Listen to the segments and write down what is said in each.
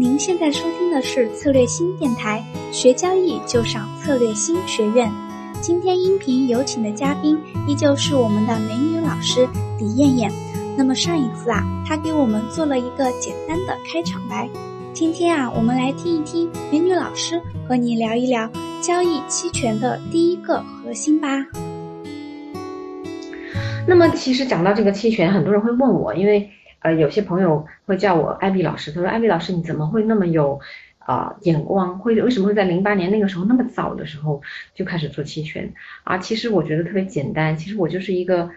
您现在收听的是策略新电台，学交易就上策略新学院。今天音频有请的嘉宾依旧是我们的美女老师李艳艳。那么上一次啊，她给我们做了一个简单的开场白。今天啊，我们来听一听美女老师和你聊一聊交易期权的第一个核心吧。那么其实讲到这个期权，很多人会问我，因为。呃，有些朋友会叫我艾比老师，他说艾比老师你怎么会那么有啊眼光？会为什么会在零八年那个时候那么早的时候就开始做期权啊？其实我觉得特别简单，其实我就是一个。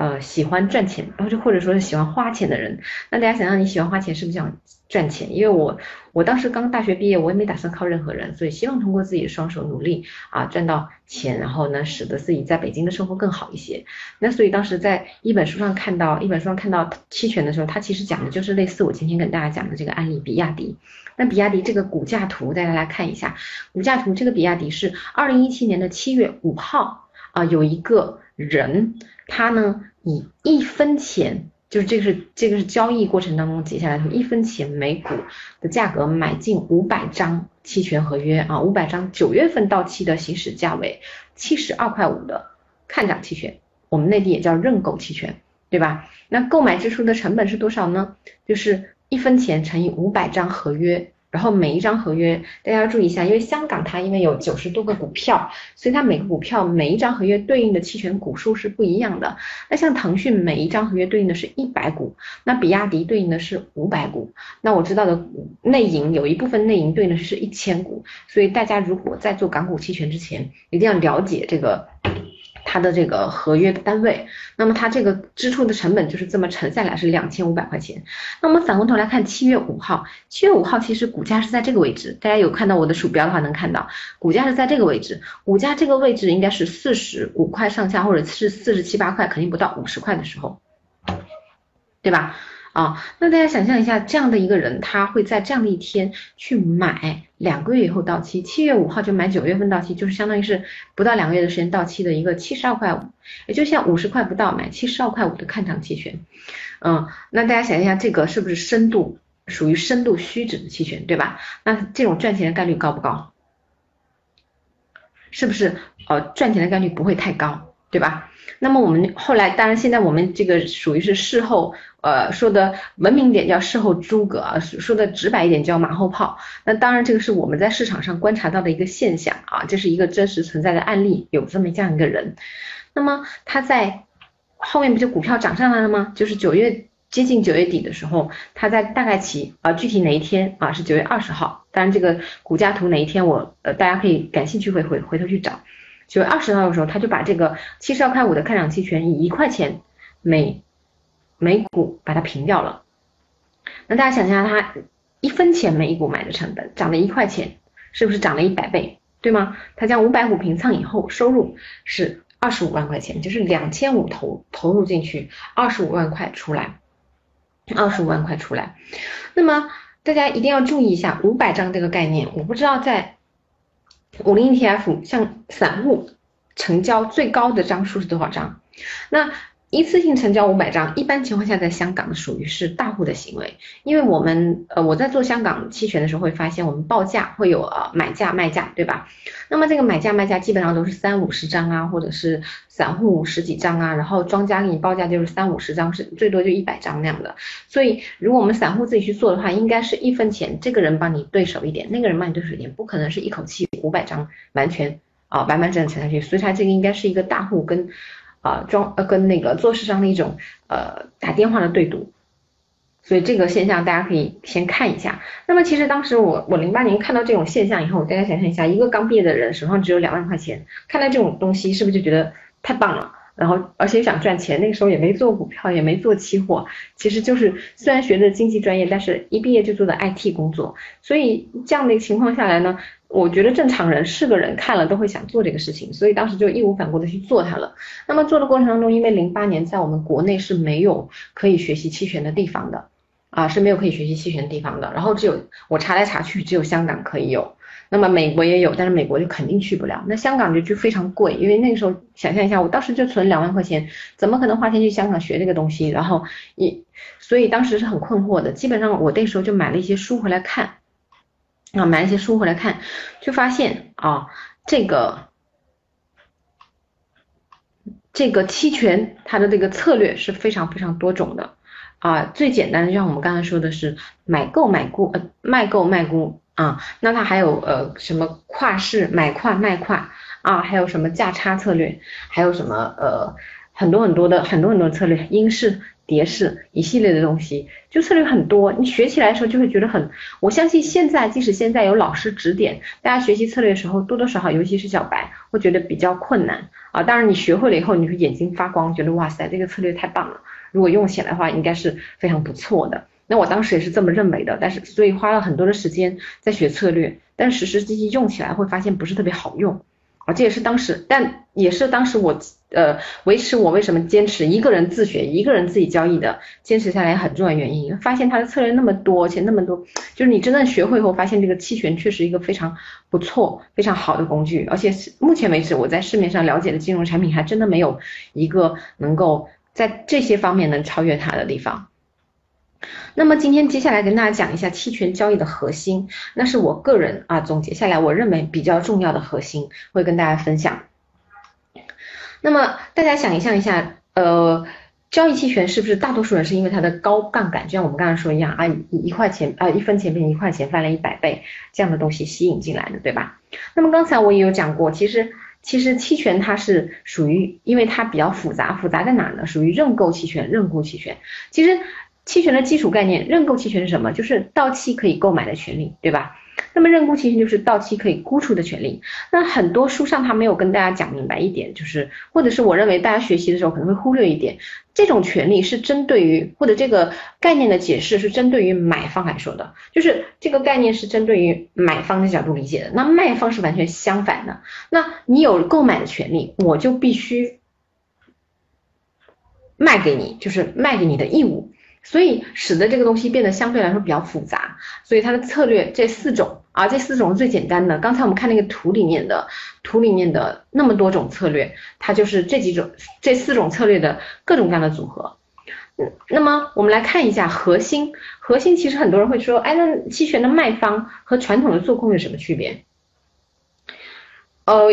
呃，喜欢赚钱，或者或者说是喜欢花钱的人，那大家想想，你喜欢花钱是不是想赚钱？因为我我当时刚大学毕业，我也没打算靠任何人，所以希望通过自己的双手努力啊赚到钱，然后呢，使得自己在北京的生活更好一些。那所以当时在一本书上看到，一本书上看到期权的时候，它其实讲的就是类似我今天跟大家讲的这个案例，比亚迪。那比亚迪这个股价图，带大家来看一下，股价图这个比亚迪是二零一七年的七月五号啊，有一个人他呢。以一分钱，就是这个是这个是交易过程当中结下来的一分钱每股的价格买进五百张期权合约啊，五百张九月份到期的行使价为七十二块五的看涨期权，我们内地也叫认购期权，对吧？那购买支出的成本是多少呢？就是一分钱乘以五百张合约。然后每一张合约，大家要注意一下，因为香港它因为有九十多个股票，所以它每个股票每一张合约对应的期权股数是不一样的。那像腾讯每一张合约对应的是一百股，那比亚迪对应的是五百股。那我知道的内银有一部分内银对应的是一千股，所以大家如果在做港股期权之前，一定要了解这个。它的这个合约单位，那么它这个支出的成本就是这么乘下来是两千五百块钱。那我们反过头来看七月五号，七月五号其实股价是在这个位置，大家有看到我的鼠标的话能看到，股价是在这个位置，股价这个位置应该是四十五块上下，或者是四十七八块，肯定不到五十块的时候，对吧？啊，那大家想象一下，这样的一个人，他会在这样的一天去买两个月以后到期，七月五号就买九月份到期，就是相当于是不到两个月的时间到期的一个七十二块五，也就像五十块不到买七十二块五的看涨期权。嗯，那大家想一下，这个是不是深度属于深度虚值的期权，对吧？那这种赚钱的概率高不高？是不是呃赚钱的概率不会太高，对吧？那么我们后来，当然现在我们这个属于是事后。呃，说的文明点叫事后诸葛啊，说的直白一点叫马后炮。那当然，这个是我们在市场上观察到的一个现象啊，这是一个真实存在的案例，有这么这样一个人。那么他在后面不就股票涨上来了吗？就是九月接近九月底的时候，他在大概期啊，具体哪一天啊是九月二十号。当然这个股价图哪一天我呃大家可以感兴趣会回回头去找。九月二十号的时候，他就把这个七十二块五的看涨期权以一块钱每每股把它平掉了，那大家想象他一分钱每一股买的成本涨了一块钱，是不是涨了一百倍，对吗？他将五百股平仓以后，收入是二十五万块钱，就是两千五投投入进去，二十五万块出来，二十五万块出来。那么大家一定要注意一下五百张这个概念，我不知道在五零 ETF 像散户成交最高的张数是多少张，那。一次性成交五百张，一般情况下在香港属于是大户的行为，因为我们呃我在做香港期权的时候会发现，我们报价会有呃买价卖价，对吧？那么这个买价卖价基本上都是三五十张啊，或者是散户十几张啊，然后庄家给你报价就是三五十张，是最多就一百张那样的。所以如果我们散户自己去做的话，应该是一分钱，这个人帮你对手一点，那个人帮你对手一点，不可能是一口气五百张完全啊完完整整下去，所以它这个应该是一个大户跟。啊，装呃跟那个做事上的一种呃打电话的对赌，所以这个现象大家可以先看一下。那么其实当时我我零八年看到这种现象以后，大家想象一下，一个刚毕业的人手上只有两万块钱，看到这种东西是不是就觉得太棒了？然后而且想赚钱，那个时候也没做股票，也没做期货，其实就是虽然学的经济专业，但是一毕业就做的 IT 工作，所以这样的一个情况下来呢，我觉得正常人是个人看了都会想做这个事情，所以当时就义无反顾的去做它了。那么做的过程当中，因为零八年在我们国内是没有可以学习期权的地方的，啊是没有可以学习期权的地方的，然后只有我查来查去，只有香港可以有。那么美国也有，但是美国就肯定去不了。那香港就就非常贵，因为那个时候想象一下，我当时就存两万块钱，怎么可能花钱去香港学这个东西？然后一，所以当时是很困惑的。基本上我那时候就买了一些书回来看，啊，买了一些书回来看，就发现啊，这个这个期权它的这个策略是非常非常多种的啊。最简单的就像我们刚才说的是买购买沽，呃，卖购卖沽。啊，那它还有呃什么跨市买跨卖跨啊，还有什么价差策略，还有什么呃很多很多的很多很多策略，鹰式、蝶式一系列的东西，就策略很多。你学起来的时候就会觉得很，我相信现在即使现在有老师指点，大家学习策略的时候多多少少，尤其是小白会觉得比较困难啊。当然你学会了以后，你会眼睛发光，觉得哇塞这个策略太棒了，如果用起来的话应该是非常不错的。那我当时也是这么认为的，但是所以花了很多的时间在学策略，但实实际际用起来会发现不是特别好用，啊，这也是当时，但也是当时我呃维持我为什么坚持一个人自学，一个人自己交易的坚持下来很重要原因，发现它的策略那么多，而且那么多，就是你真正学会后，发现这个期权确实一个非常不错、非常好的工具，而且目前为止我在市面上了解的金融产品还真的没有一个能够在这些方面能超越它的地方。那么今天接下来跟大家讲一下期权交易的核心，那是我个人啊总结下来我认为比较重要的核心，会跟大家分享。那么大家想象一下，呃，交易期权是不是大多数人是因为它的高杠杆，就像我们刚才说一样啊，一块钱啊一分钱变一块钱翻了一百倍这样的东西吸引进来的，对吧？那么刚才我也有讲过，其实其实期权它是属于，因为它比较复杂，复杂在哪呢？属于认购期权、认沽期权，其实。期权的基础概念，认购期权是什么？就是到期可以购买的权利，对吧？那么认沽期权就是到期可以沽出的权利。那很多书上他没有跟大家讲明白一点，就是或者是我认为大家学习的时候可能会忽略一点，这种权利是针对于或者这个概念的解释是针对于买方来说的，就是这个概念是针对于买方的角度理解的。那卖方是完全相反的。那你有购买的权利，我就必须卖给你，就是卖给你的义务。所以使得这个东西变得相对来说比较复杂，所以它的策略这四种啊，这四种是最简单的。刚才我们看那个图里面的图里面的那么多种策略，它就是这几种这四种策略的各种各样的组合。那么我们来看一下核心，核心其实很多人会说，哎，那期权的卖方和传统的做空有什么区别？呃，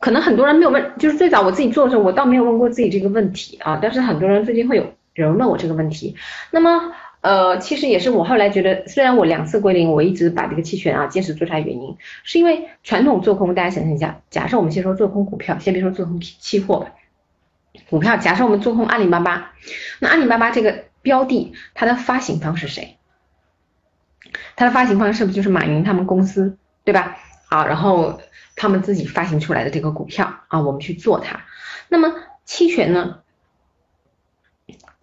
可能很多人没有问，就是最早我自己做的时候，我倒没有问过自己这个问题啊，但是很多人最近会有。有人问我这个问题，那么呃，其实也是我后来觉得，虽然我两次归零，我一直把这个期权啊坚持做下来，原因是因为传统做空，大家想象一下，假设我们先说做空股票，先别说做空期货吧，股票，假设我们做空阿里巴巴，那阿里巴巴这个标的，它的发行方是谁？它的发行方是不是就是马云他们公司，对吧？啊，然后他们自己发行出来的这个股票啊，我们去做它，那么期权呢？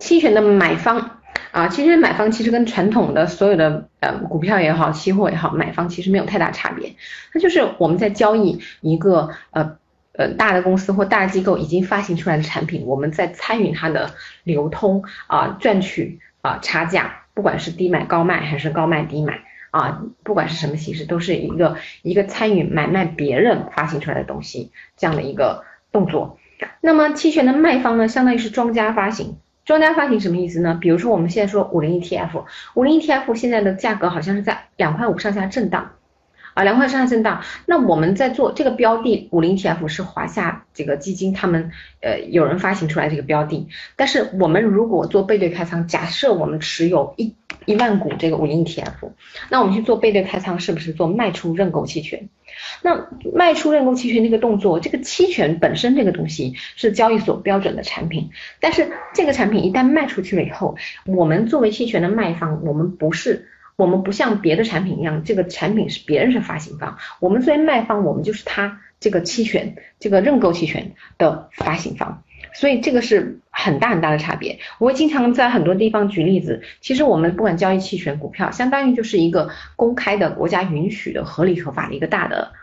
期权的买方啊，其实买方其实跟传统的所有的呃股票也好，期货也好，买方其实没有太大差别。那就是我们在交易一个呃呃大的公司或大机构已经发行出来的产品，我们在参与它的流通啊，赚取啊差价，不管是低买高卖还是高卖低买啊，不管是什么形式，都是一个一个参与买卖别人发行出来的东西这样的一个动作。那么期权的卖方呢，相当于是庄家发行。庄家发行什么意思呢？比如说我们现在说五零 ETF，五零 ETF 现在的价格好像是在两块五上下震荡，啊，两块上下震荡。那我们在做这个标的，五零 ETF 是华夏这个基金他们呃有人发行出来这个标的，但是我们如果做背对开仓，假设我们持有一一万股这个五零 ETF，那我们去做背对开仓，是不是做卖出认购期权？那卖出认购期权这个动作，这个期权本身这个东西是交易所标准的产品，但是这个产品一旦卖出去了以后，我们作为期权的卖方，我们不是，我们不像别的产品一样，这个产品是别人是发行方，我们作为卖方，我们就是他这个期权这个认购期权的发行方，所以这个是很大很大的差别。我会经常在很多地方举例子，其实我们不管交易期权股票，相当于就是一个公开的国家允许的合理合法的一个大的。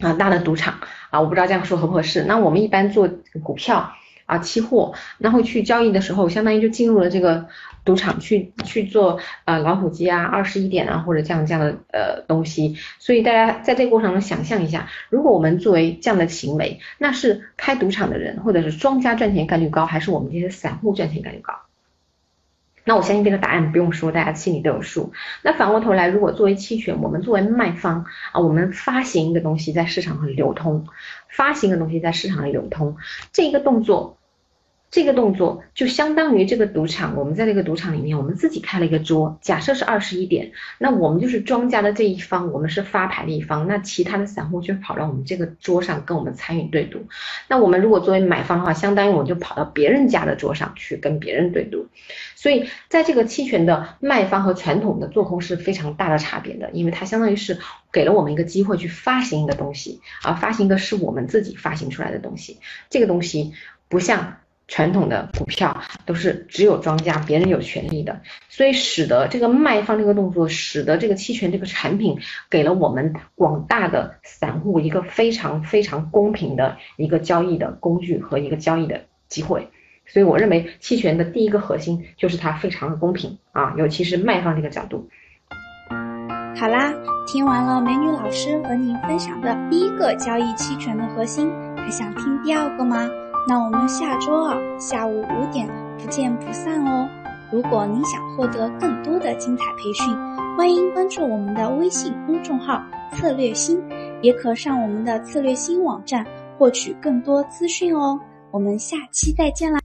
啊，大的赌场啊，我不知道这样说合不合适。那我们一般做股票啊，期货，然后去交易的时候，相当于就进入了这个赌场去去做呃老虎机啊、二十一点啊或者这样这样的呃东西。所以大家在这个过程中想象一下，如果我们作为这样的行为，那是开赌场的人或者是庄家赚钱概率高，还是我们这些散户赚钱概率高？那我相信这个答案不用说，大家心里都有数。那反过头来，如果作为期权，我们作为卖方啊，我们发行一个东西在市场上流通，发行的东西在市场里流通，这一个动作。这个动作就相当于这个赌场，我们在这个赌场里面，我们自己开了一个桌，假设是二十一点，那我们就是庄家的这一方，我们是发牌的一方，那其他的散户就跑到我们这个桌上跟我们参与对赌。那我们如果作为买方的话，相当于我就跑到别人家的桌上去跟别人对赌。所以在这个期权的卖方和传统的做空是非常大的差别的，因为它相当于是给了我们一个机会去发行一个东西，而发行的是我们自己发行出来的东西，这个东西不像。传统的股票都是只有庄家别人有权利的，所以使得这个卖方这个动作，使得这个期权这个产品给了我们广大的散户一个非常非常公平的一个交易的工具和一个交易的机会。所以我认为期权的第一个核心就是它非常的公平啊，尤其是卖方这个角度。好啦，听完了美女老师和您分享的第一个交易期权的核心，还想听第二个吗？那我们下周二下午五点不见不散哦！如果您想获得更多的精彩培训，欢迎关注我们的微信公众号“策略星”，也可上我们的策略星网站获取更多资讯哦。我们下期再见啦！